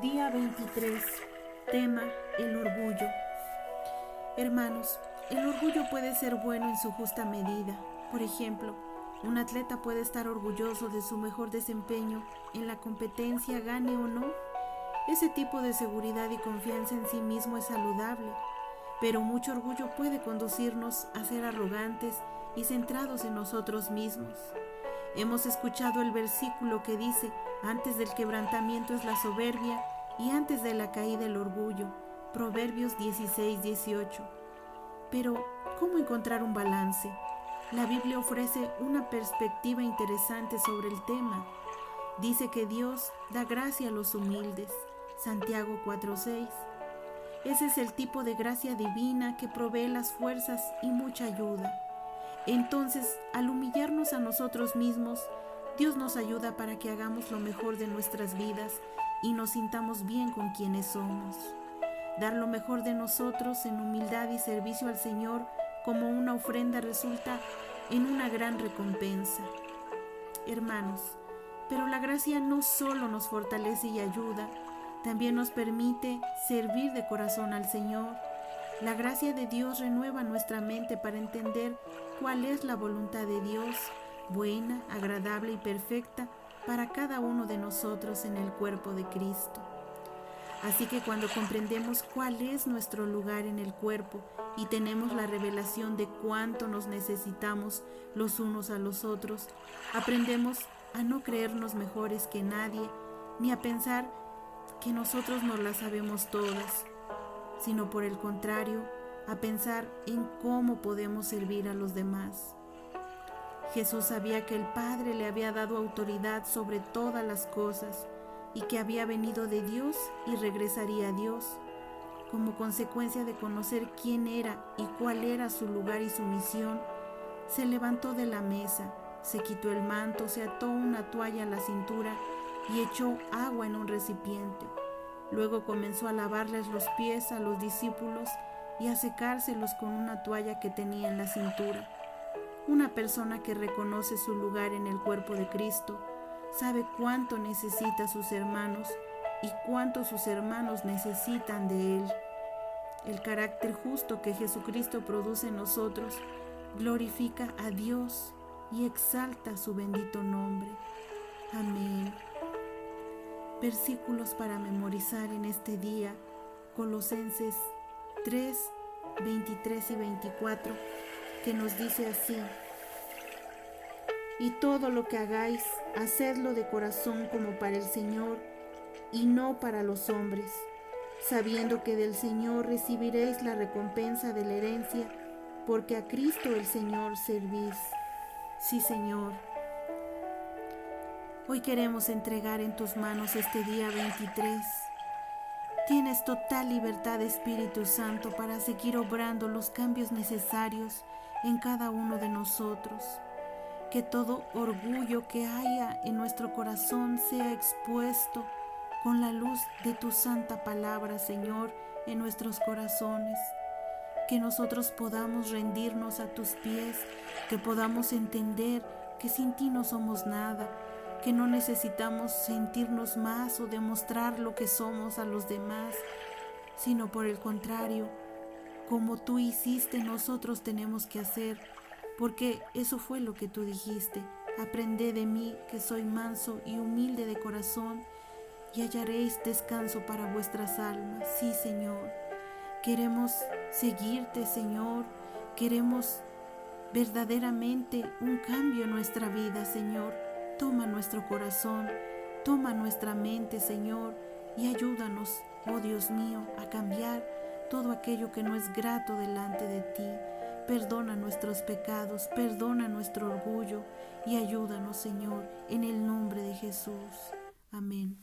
Día 23. Tema el orgullo. Hermanos, el orgullo puede ser bueno en su justa medida. Por ejemplo, un atleta puede estar orgulloso de su mejor desempeño en la competencia, gane o no. Ese tipo de seguridad y confianza en sí mismo es saludable, pero mucho orgullo puede conducirnos a ser arrogantes y centrados en nosotros mismos. Hemos escuchado el versículo que dice, antes del quebrantamiento es la soberbia y antes de la caída el orgullo. Proverbios 16, 18. Pero, ¿cómo encontrar un balance? La Biblia ofrece una perspectiva interesante sobre el tema. Dice que Dios da gracia a los humildes. Santiago 4:6. Ese es el tipo de gracia divina que provee las fuerzas y mucha ayuda. Entonces, al humillarnos a nosotros mismos, Dios nos ayuda para que hagamos lo mejor de nuestras vidas y nos sintamos bien con quienes somos. Dar lo mejor de nosotros en humildad y servicio al Señor como una ofrenda resulta en una gran recompensa. Hermanos, pero la gracia no solo nos fortalece y ayuda, también nos permite servir de corazón al Señor. La gracia de Dios renueva nuestra mente para entender cuál es la voluntad de Dios, buena, agradable y perfecta para cada uno de nosotros en el cuerpo de Cristo. Así que cuando comprendemos cuál es nuestro lugar en el cuerpo y tenemos la revelación de cuánto nos necesitamos los unos a los otros, aprendemos a no creernos mejores que nadie, ni a pensar que nosotros nos las sabemos todas, sino por el contrario, a pensar en cómo podemos servir a los demás. Jesús sabía que el Padre le había dado autoridad sobre todas las cosas y que había venido de Dios y regresaría a Dios. Como consecuencia de conocer quién era y cuál era su lugar y su misión, se levantó de la mesa, se quitó el manto, se ató una toalla a la cintura y echó agua en un recipiente. Luego comenzó a lavarles los pies a los discípulos y a secárselos con una toalla que tenía en la cintura. Una persona que reconoce su lugar en el cuerpo de Cristo sabe cuánto necesita a sus hermanos y cuánto sus hermanos necesitan de Él. El carácter justo que Jesucristo produce en nosotros glorifica a Dios y exalta su bendito nombre. Amén. Versículos para memorizar en este día. Colosenses 3, 23 y 24, que nos dice así. Y todo lo que hagáis, hacedlo de corazón como para el Señor y no para los hombres, sabiendo que del Señor recibiréis la recompensa de la herencia, porque a Cristo el Señor servís. Sí, Señor. Hoy queremos entregar en tus manos este día 23. Tienes total libertad, Espíritu Santo, para seguir obrando los cambios necesarios en cada uno de nosotros. Que todo orgullo que haya en nuestro corazón sea expuesto con la luz de tu santa palabra, Señor, en nuestros corazones. Que nosotros podamos rendirnos a tus pies, que podamos entender que sin ti no somos nada, que no necesitamos sentirnos más o demostrar lo que somos a los demás, sino por el contrario, como tú hiciste, nosotros tenemos que hacer, porque eso fue lo que tú dijiste. Aprended de mí, que soy manso y humilde de corazón, y hallaréis descanso para vuestras almas. Sí, Señor. Queremos seguirte, Señor. Queremos verdaderamente un cambio en nuestra vida, Señor. Toma nuestro corazón, toma nuestra mente, Señor, y ayúdanos, oh Dios mío, a cambiar todo aquello que no es grato delante de ti. Perdona nuestros pecados, perdona nuestro orgullo y ayúdanos, Señor, en el nombre de Jesús. Amén.